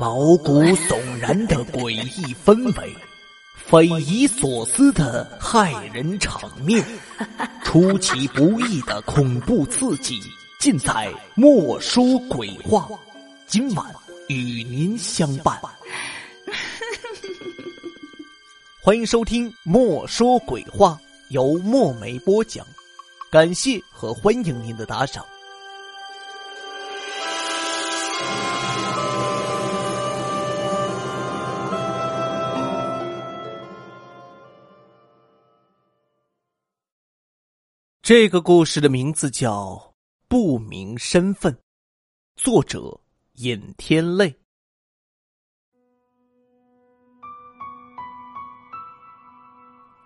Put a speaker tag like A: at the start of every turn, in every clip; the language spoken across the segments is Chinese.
A: 毛骨悚然的诡异氛围，匪夷所思的骇人场面，出其不意的恐怖刺激，尽在《莫说鬼话》。今晚与您相伴，欢迎收听《莫说鬼话》，由墨梅播讲。感谢和欢迎您的打赏。这个故事的名字叫《不明身份》，作者尹天泪。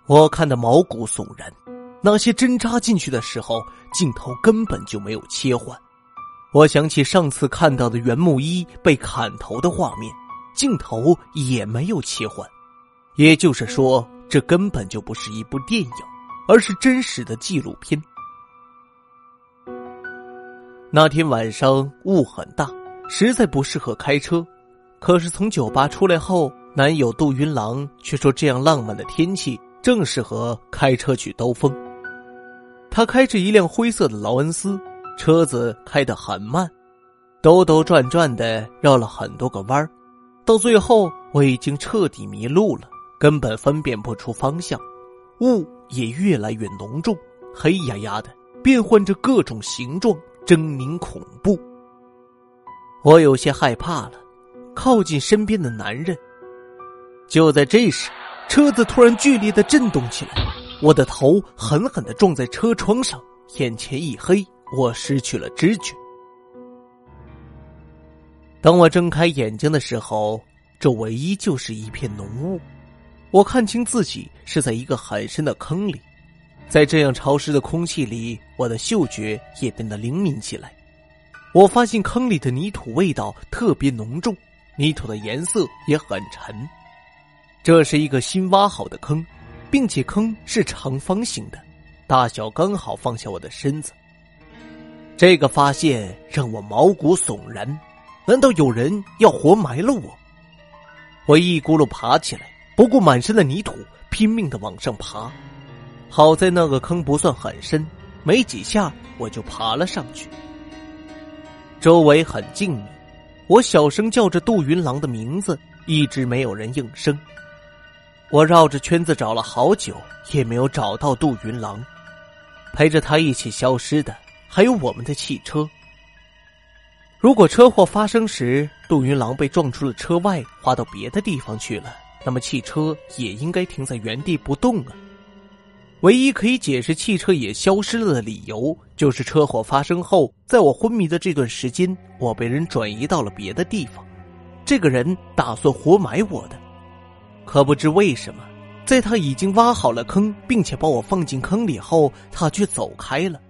A: 我看得毛骨悚然，那些针扎进去的时候，镜头根本就没有切换。我想起上次看到的袁木一被砍头的画面，镜头也没有切换，也就是说，这根本就不是一部电影。而是真实的纪录片。那天晚上雾很大，实在不适合开车。可是从酒吧出来后，男友杜云郎却说这样浪漫的天气正适合开车去兜风。他开着一辆灰色的劳恩斯，车子开得很慢，兜兜转转的绕了很多个弯儿，到最后我已经彻底迷路了，根本分辨不出方向。雾也越来越浓重，黑压压的，变换着各种形状，狰狞恐怖。我有些害怕了，靠近身边的男人。就在这时，车子突然剧烈的震动起来，我的头狠狠的撞在车窗上，眼前一黑，我失去了知觉。当我睁开眼睛的时候，周围依旧是一片浓雾。我看清自己是在一个很深的坑里，在这样潮湿的空气里，我的嗅觉也变得灵敏起来。我发现坑里的泥土味道特别浓重，泥土的颜色也很沉。这是一个新挖好的坑，并且坑是长方形的，大小刚好放下我的身子。这个发现让我毛骨悚然，难道有人要活埋了我？我一咕噜爬起来。不顾满身的泥土，拼命的往上爬。好在那个坑不算很深，没几下我就爬了上去。周围很静谧，我小声叫着杜云郎的名字，一直没有人应声。我绕着圈子找了好久，也没有找到杜云郎。陪着他一起消失的，还有我们的汽车。如果车祸发生时，杜云郎被撞出了车外，滑到别的地方去了。那么汽车也应该停在原地不动啊。唯一可以解释汽车也消失了的理由，就是车祸发生后，在我昏迷的这段时间，我被人转移到了别的地方。这个人打算活埋我的，可不知为什么，在他已经挖好了坑，并且把我放进坑里后，他却走开了。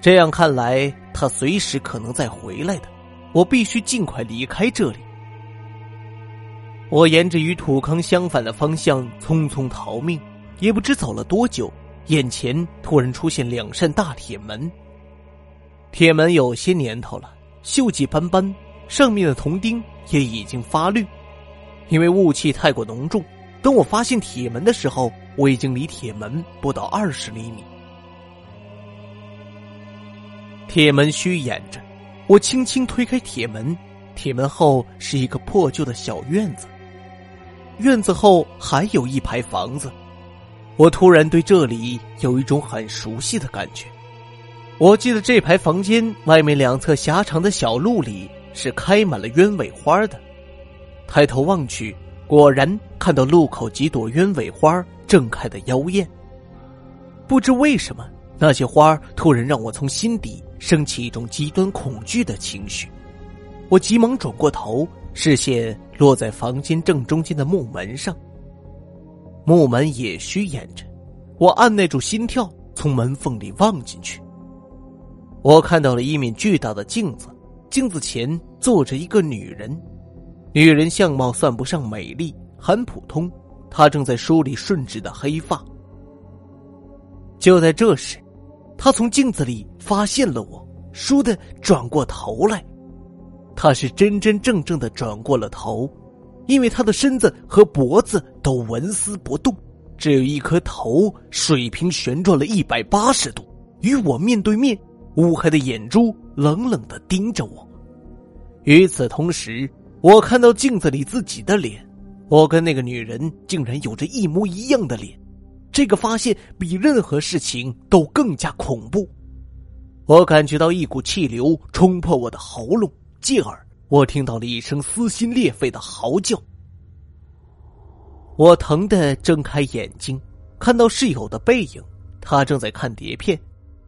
A: 这样看来，他随时可能再回来的。我必须尽快离开这里。我沿着与土坑相反的方向匆匆逃命，也不知走了多久，眼前突然出现两扇大铁门。铁门有些年头了，锈迹斑斑，上面的铜钉也已经发绿。因为雾气太过浓重，等我发现铁门的时候，我已经离铁门不到二十厘米。铁门虚掩着，我轻轻推开铁门，铁门后是一个破旧的小院子。院子后还有一排房子，我突然对这里有一种很熟悉的感觉。我记得这排房间外面两侧狭长的小路里是开满了鸢尾花的。抬头望去，果然看到路口几朵鸢尾花正开得妖艳。不知为什么，那些花突然让我从心底升起一种极端恐惧的情绪。我急忙转过头。视线落在房间正中间的木门上，木门也虚掩着。我按耐住心跳，从门缝里望进去。我看到了一面巨大的镜子，镜子前坐着一个女人。女人相貌算不上美丽，很普通。她正在梳理顺直的黑发。就在这时，她从镜子里发现了我，倏地转过头来。他是真真正正的转过了头，因为他的身子和脖子都纹丝不动，只有一颗头水平旋转了一百八十度，与我面对面，乌黑的眼珠冷冷的盯着我。与此同时，我看到镜子里自己的脸，我跟那个女人竟然有着一模一样的脸，这个发现比任何事情都更加恐怖。我感觉到一股气流冲破我的喉咙，继而我听到了一声撕心裂肺的嚎叫。我疼得睁开眼睛，看到室友的背影，他正在看碟片，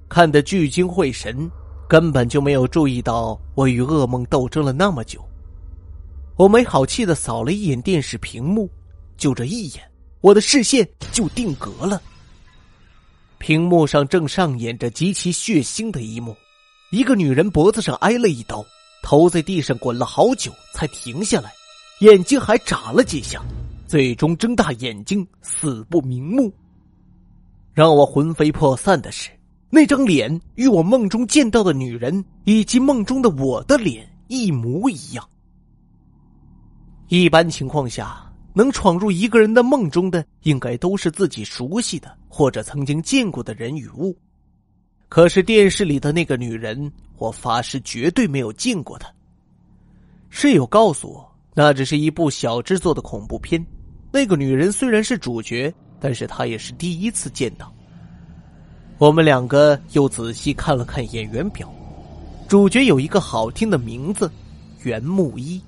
A: 看得聚精会神，根本就没有注意到我与噩梦斗争了那么久。我没好气的扫了一眼电视屏幕，就这一眼，我的视线就定格了。屏幕上正上演着极其血腥的一幕：一个女人脖子上挨了一刀，头在地上滚了好久才停下来，眼睛还眨了几下，最终睁大眼睛死不瞑目。让我魂飞魄散的是，那张脸与我梦中见到的女人以及梦中的我的脸一模一样。一般情况下。能闯入一个人的梦中的，应该都是自己熟悉的或者曾经见过的人与物。可是电视里的那个女人，我发誓绝对没有见过她。室友告诉我，那只是一部小制作的恐怖片。那个女人虽然是主角，但是她也是第一次见到。我们两个又仔细看了看演员表，主角有一个好听的名字——袁木一。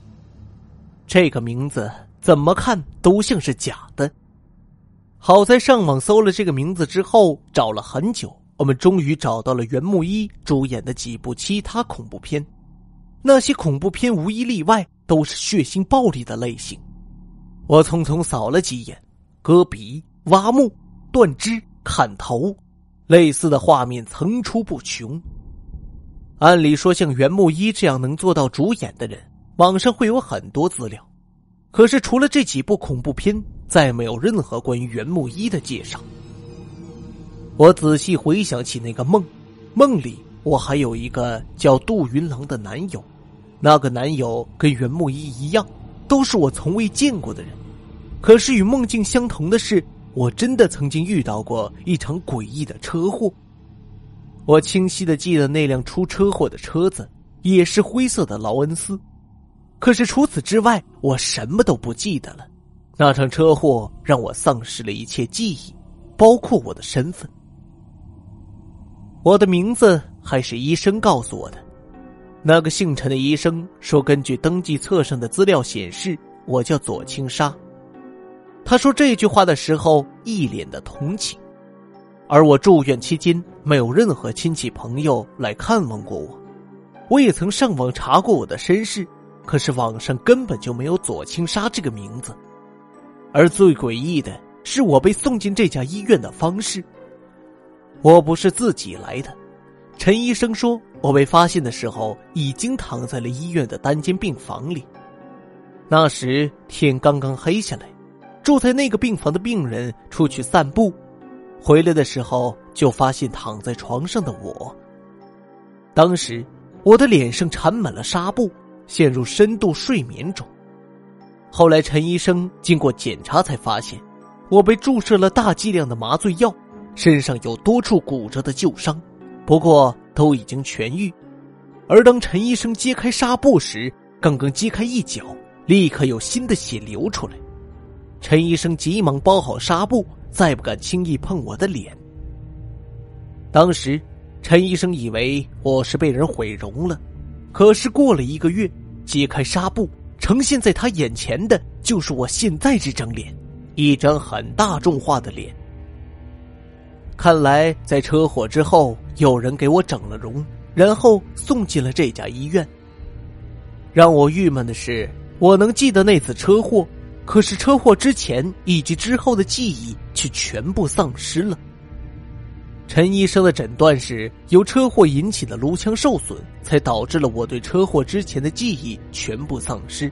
A: 这个名字。怎么看都像是假的。好在上网搜了这个名字之后，找了很久，我们终于找到了袁木一主演的几部其他恐怖片。那些恐怖片无一例外都是血腥暴力的类型。我匆匆扫了几眼，割鼻、挖墓、断肢、砍头，类似的画面层出不穷。按理说，像袁木一这样能做到主演的人，网上会有很多资料。可是，除了这几部恐怖片，再没有任何关于袁木一的介绍。我仔细回想起那个梦，梦里我还有一个叫杜云郎的男友，那个男友跟袁木一一样，都是我从未见过的人。可是与梦境相同的是，我真的曾经遇到过一场诡异的车祸。我清晰的记得那辆出车祸的车子也是灰色的劳恩斯。可是除此之外，我什么都不记得了。那场车祸让我丧失了一切记忆，包括我的身份。我的名字还是医生告诉我的。那个姓陈的医生说，根据登记册上的资料显示，我叫左青沙。他说这句话的时候，一脸的同情。而我住院期间，没有任何亲戚朋友来看望过我。我也曾上网查过我的身世。可是网上根本就没有左青沙这个名字，而最诡异的是我被送进这家医院的方式。我不是自己来的，陈医生说我被发现的时候已经躺在了医院的单间病房里。那时天刚刚黑下来，住在那个病房的病人出去散步，回来的时候就发现躺在床上的我。当时我的脸上缠满了纱布。陷入深度睡眠中。后来，陈医生经过检查才发现，我被注射了大剂量的麻醉药，身上有多处骨折的旧伤，不过都已经痊愈。而当陈医生揭开纱布时，刚刚揭开一角，立刻有新的血流出来。陈医生急忙包好纱布，再不敢轻易碰我的脸。当时，陈医生以为我是被人毁容了。可是过了一个月，揭开纱布，呈现在他眼前的就是我现在这张脸，一张很大众化的脸。看来在车祸之后，有人给我整了容，然后送进了这家医院。让我郁闷的是，我能记得那次车祸，可是车祸之前以及之后的记忆却全部丧失了。陈医生的诊断是由车祸引起的颅腔受损，才导致了我对车祸之前的记忆全部丧失。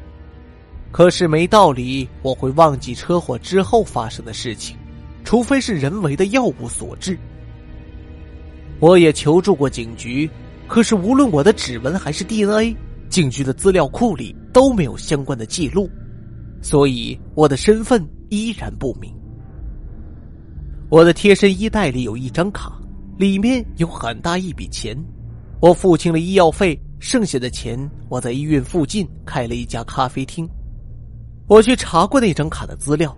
A: 可是没道理我会忘记车祸之后发生的事情，除非是人为的药物所致。我也求助过警局，可是无论我的指纹还是 DNA，警局的资料库里都没有相关的记录，所以我的身份依然不明。我的贴身衣袋里有一张卡，里面有很大一笔钱，我付清了医药费，剩下的钱我在医院附近开了一家咖啡厅。我去查过那张卡的资料，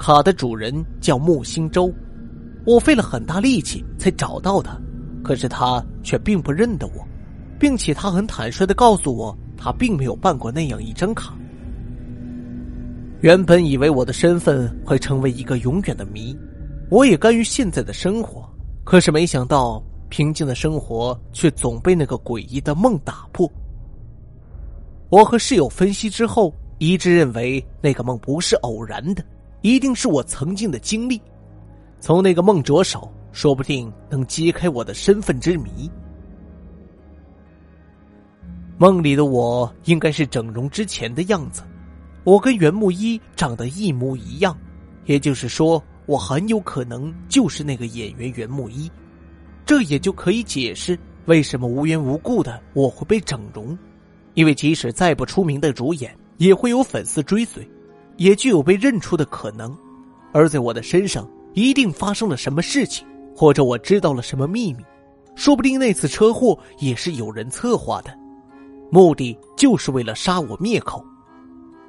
A: 卡的主人叫木星洲，我费了很大力气才找到他，可是他却并不认得我。并且他很坦率的告诉我，他并没有办过那样一张卡。原本以为我的身份会成为一个永远的谜，我也甘于现在的生活。可是没想到，平静的生活却总被那个诡异的梦打破。我和室友分析之后，一致认为那个梦不是偶然的，一定是我曾经的经历。从那个梦着手，说不定能揭开我的身份之谜。梦里的我应该是整容之前的样子，我跟袁木一长得一模一样，也就是说，我很有可能就是那个演员袁木一，这也就可以解释为什么无缘无故的我会被整容，因为即使再不出名的主演，也会有粉丝追随，也具有被认出的可能，而在我的身上一定发生了什么事情，或者我知道了什么秘密，说不定那次车祸也是有人策划的。目的就是为了杀我灭口，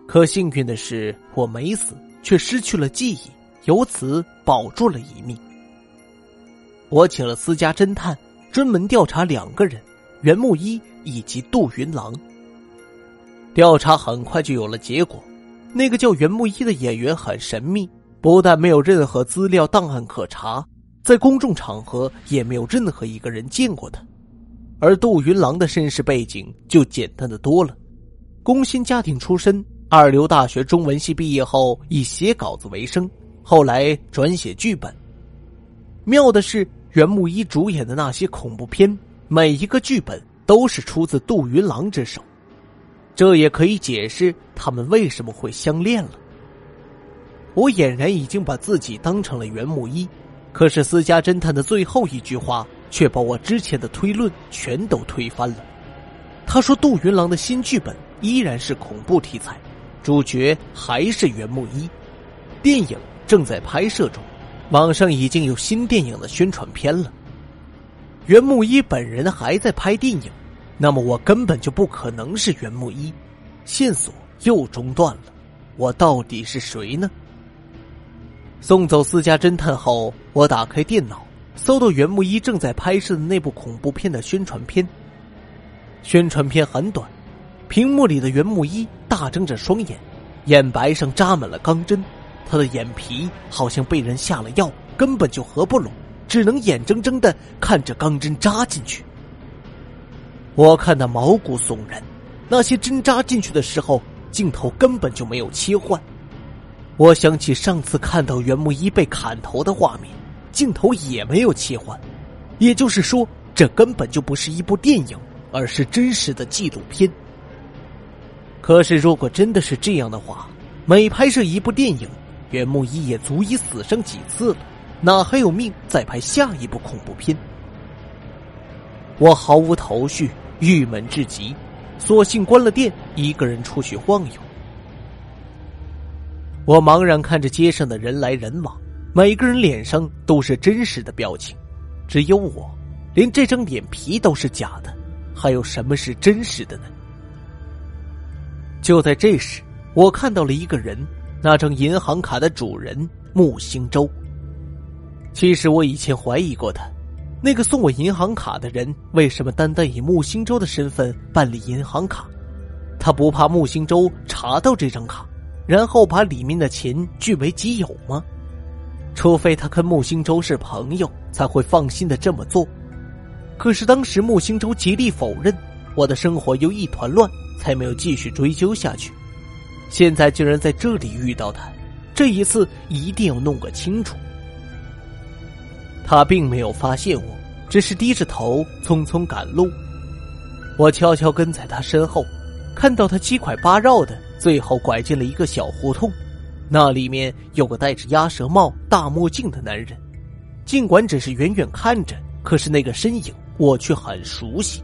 A: 可幸运的是我没死，却失去了记忆，由此保住了一命。我请了私家侦探，专门调查两个人：袁木一以及杜云郎。调查很快就有了结果，那个叫袁木一的演员很神秘，不但没有任何资料档案可查，在公众场合也没有任何一个人见过他。而杜云郎的身世背景就简单的多了，工薪家庭出身，二流大学中文系毕业后以写稿子为生，后来转写剧本。妙的是，袁木一主演的那些恐怖片，每一个剧本都是出自杜云郎之手，这也可以解释他们为什么会相恋了。我俨然已经把自己当成了袁木一，可是私家侦探的最后一句话。却把我之前的推论全都推翻了。他说：“杜云郎的新剧本依然是恐怖题材，主角还是袁木一，电影正在拍摄中，网上已经有新电影的宣传片了。袁木一本人还在拍电影，那么我根本就不可能是袁木一，线索又中断了。我到底是谁呢？”送走私家侦探后，我打开电脑。搜到袁木一正在拍摄的那部恐怖片的宣传片。宣传片很短，屏幕里的袁木一大睁着双眼，眼白上扎满了钢针，他的眼皮好像被人下了药，根本就合不拢，只能眼睁睁的看着钢针扎进去。我看得毛骨悚然，那些针扎进去的时候，镜头根本就没有切换。我想起上次看到袁木一被砍头的画面。镜头也没有切换，也就是说，这根本就不是一部电影，而是真实的纪录片。可是，如果真的是这样的话，每拍摄一部电影，袁木一也足以死上几次了，哪还有命再拍下一部恐怖片？我毫无头绪，郁闷至极，索性关了店，一个人出去晃悠。我茫然看着街上的人来人往。每个人脸上都是真实的表情，只有我，连这张脸皮都是假的，还有什么是真实的呢？就在这时，我看到了一个人，那张银行卡的主人木星洲。其实我以前怀疑过他，那个送我银行卡的人为什么单单以木星洲的身份办理银行卡？他不怕木星洲查到这张卡，然后把里面的钱据为己有吗？除非他跟木星洲是朋友，才会放心的这么做。可是当时木星洲极力否认，我的生活又一团乱，才没有继续追究下去。现在竟然在这里遇到他，这一次一定要弄个清楚。他并没有发现我，只是低着头匆匆赶路。我悄悄跟在他身后，看到他七拐八绕的，最后拐进了一个小胡同。那里面有个戴着鸭舌帽、大墨镜的男人，尽管只是远远看着，可是那个身影我却很熟悉。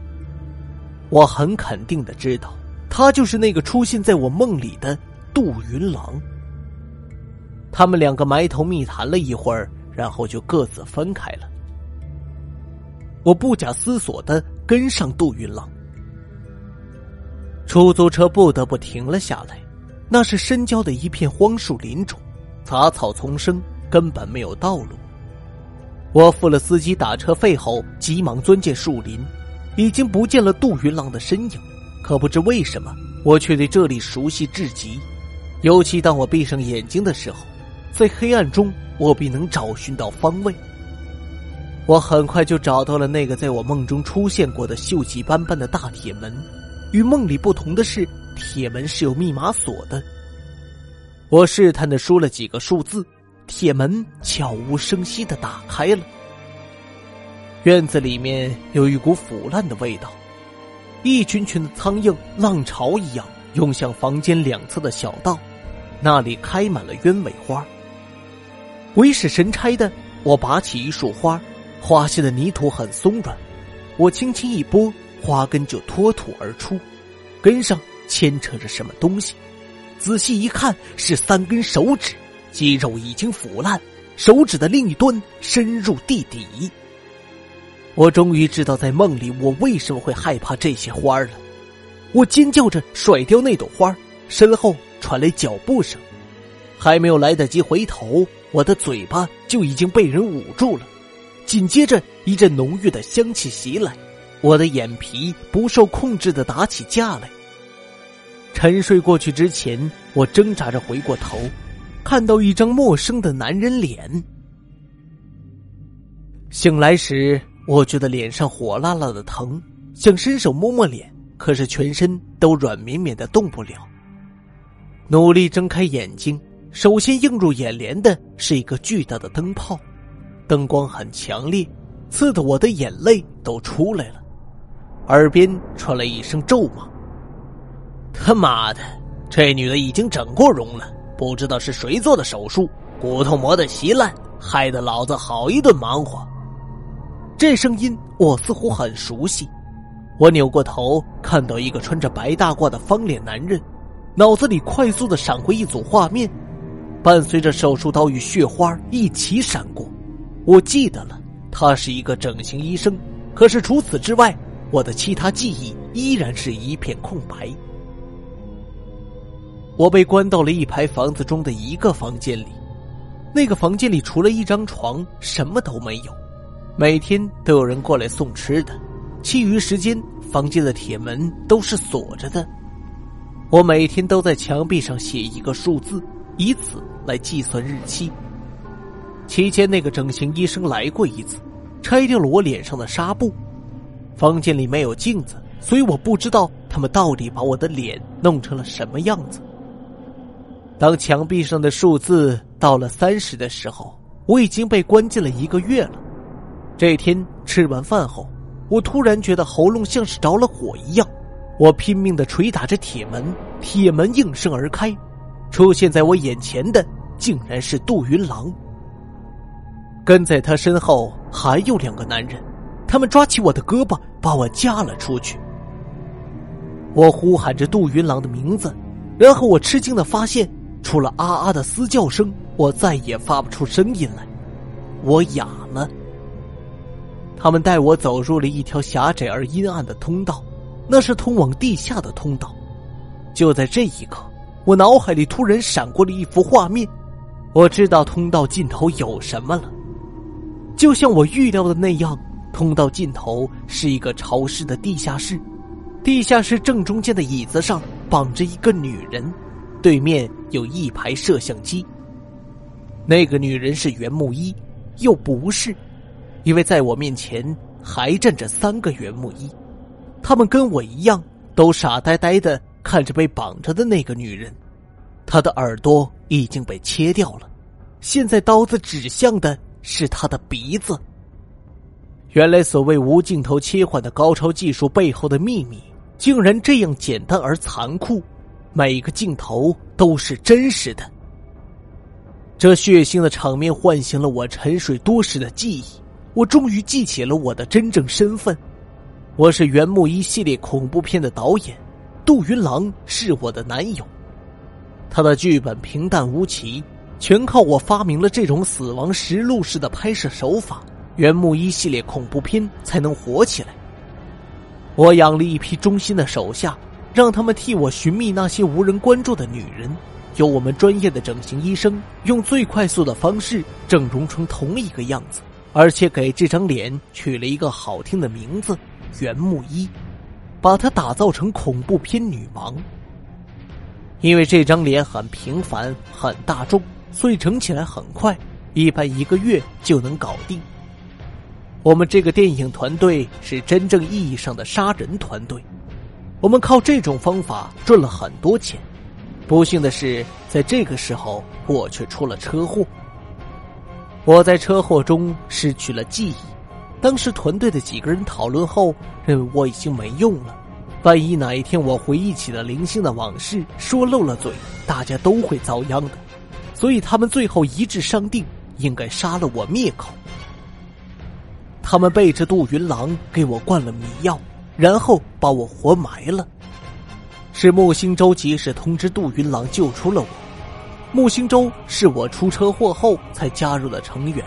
A: 我很肯定的知道，他就是那个出现在我梦里的杜云郎。他们两个埋头密谈了一会儿，然后就各自分开了。我不假思索的跟上杜云浪。出租车不得不停了下来，那是深郊的一片荒树林中，杂草丛生，根本没有道路。我付了司机打车费后，急忙钻进树林。已经不见了杜云浪的身影，可不知为什么，我却对这里熟悉至极。尤其当我闭上眼睛的时候，在黑暗中，我必能找寻到方位。我很快就找到了那个在我梦中出现过的锈迹斑斑的大铁门。与梦里不同的是，铁门是有密码锁的。我试探的输了几个数字，铁门悄无声息的打开了。院子里面有一股腐烂的味道，一群群的苍蝇浪潮一样涌向房间两侧的小道，那里开满了鸢尾花。鬼使神差的，我拔起一束花，花下的泥土很松软，我轻轻一拨，花根就脱土而出，根上牵扯着什么东西，仔细一看是三根手指，肌肉已经腐烂，手指的另一端深入地底。我终于知道，在梦里我为什么会害怕这些花了。我尖叫着甩掉那朵花，身后传来脚步声，还没有来得及回头，我的嘴巴就已经被人捂住了。紧接着，一阵浓郁的香气袭来，我的眼皮不受控制的打起架来。沉睡过去之前，我挣扎着回过头，看到一张陌生的男人脸。醒来时。我觉得脸上火辣辣的疼，想伸手摸摸脸，可是全身都软绵绵的动不了。努力睁开眼睛，首先映入眼帘的是一个巨大的灯泡，灯光很强烈，刺得我的眼泪都出来了。耳边传来一声咒骂：“他妈的，这女的已经整过容了，不知道是谁做的手术，骨头磨得稀烂，害得老子好一顿忙活。”这声音我似乎很熟悉，我扭过头，看到一个穿着白大褂的方脸男人，脑子里快速的闪回一组画面，伴随着手术刀与血花一起闪过，我记得了，他是一个整形医生。可是除此之外，我的其他记忆依然是一片空白。我被关到了一排房子中的一个房间里，那个房间里除了一张床，什么都没有。每天都有人过来送吃的，其余时间房间的铁门都是锁着的。我每天都在墙壁上写一个数字，以此来计算日期。期间那个整形医生来过一次，拆掉了我脸上的纱布。房间里没有镜子，所以我不知道他们到底把我的脸弄成了什么样子。当墙壁上的数字到了三十的时候，我已经被关进了一个月了。这天吃完饭后，我突然觉得喉咙像是着了火一样，我拼命的捶打着铁门，铁门应声而开，出现在我眼前的竟然是杜云郎。跟在他身后还有两个男人，他们抓起我的胳膊，把我夹了出去。我呼喊着杜云郎的名字，然后我吃惊的发现，除了啊啊的嘶叫声，我再也发不出声音来，我哑了。他们带我走入了一条狭窄而阴暗的通道，那是通往地下的通道。就在这一刻，我脑海里突然闪过了一幅画面，我知道通道尽头有什么了。就像我预料的那样，通道尽头是一个潮湿的地下室，地下室正中间的椅子上绑着一个女人，对面有一排摄像机。那个女人是袁木一，又不是。因为在我面前还站着三个袁木一，他们跟我一样，都傻呆呆的看着被绑着的那个女人，他的耳朵已经被切掉了，现在刀子指向的是他的鼻子。原来，所谓无镜头切换的高超技术背后的秘密，竟然这样简单而残酷，每个镜头都是真实的。这血腥的场面唤醒了我沉睡多时的记忆。我终于记起了我的真正身份，我是袁木一系列恐怖片的导演，杜云郎是我的男友。他的剧本平淡无奇，全靠我发明了这种死亡实录式的拍摄手法，袁木一系列恐怖片才能火起来。我养了一批忠心的手下，让他们替我寻觅那些无人关注的女人，由我们专业的整形医生用最快速的方式整容成同一个样子，而且给这张脸取了一个好听的名字。袁木一，把她打造成恐怖片女王。因为这张脸很平凡、很大众，所以整起来很快，一般一个月就能搞定。我们这个电影团队是真正意义上的杀人团队，我们靠这种方法赚了很多钱。不幸的是，在这个时候我却出了车祸。我在车祸中失去了记忆。当时团队的几个人讨论后，认为我已经没用了。万一哪一天我回忆起了零星的往事，说漏了嘴，大家都会遭殃的。所以他们最后一致商定，应该杀了我灭口。他们背着杜云郎给我灌了迷药，然后把我活埋了。是木星洲及时通知杜云郎救出了我。木星洲是我出车祸后才加入的成员，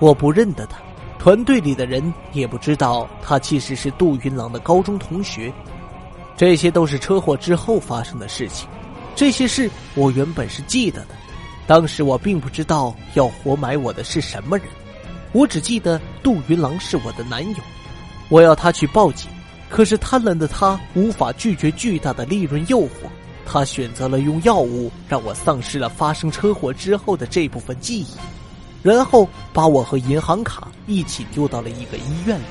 A: 我不认得他。团队里的人也不知道他其实是杜云郎的高中同学，这些都是车祸之后发生的事情。这些事我原本是记得的，当时我并不知道要活埋我的是什么人，我只记得杜云郎是我的男友，我要他去报警，可是贪婪的他无法拒绝巨大的利润诱惑，他选择了用药物让我丧失了发生车祸之后的这部分记忆。然后把我和银行卡一起丢到了一个医院里，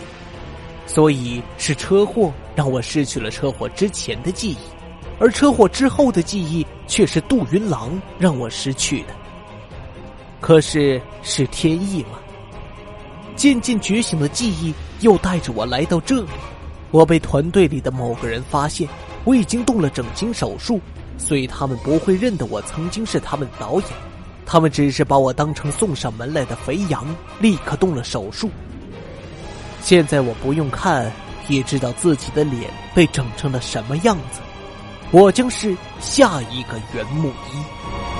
A: 所以是车祸让我失去了车祸之前的记忆，而车祸之后的记忆却是杜云郎让我失去的。可是是天意吗？渐渐觉醒的记忆又带着我来到这里，我被团队里的某个人发现，我已经动了整形手术，所以他们不会认得我曾经是他们导演。他们只是把我当成送上门来的肥羊，立刻动了手术。现在我不用看也知道自己的脸被整成了什么样子，我将是下一个袁木一。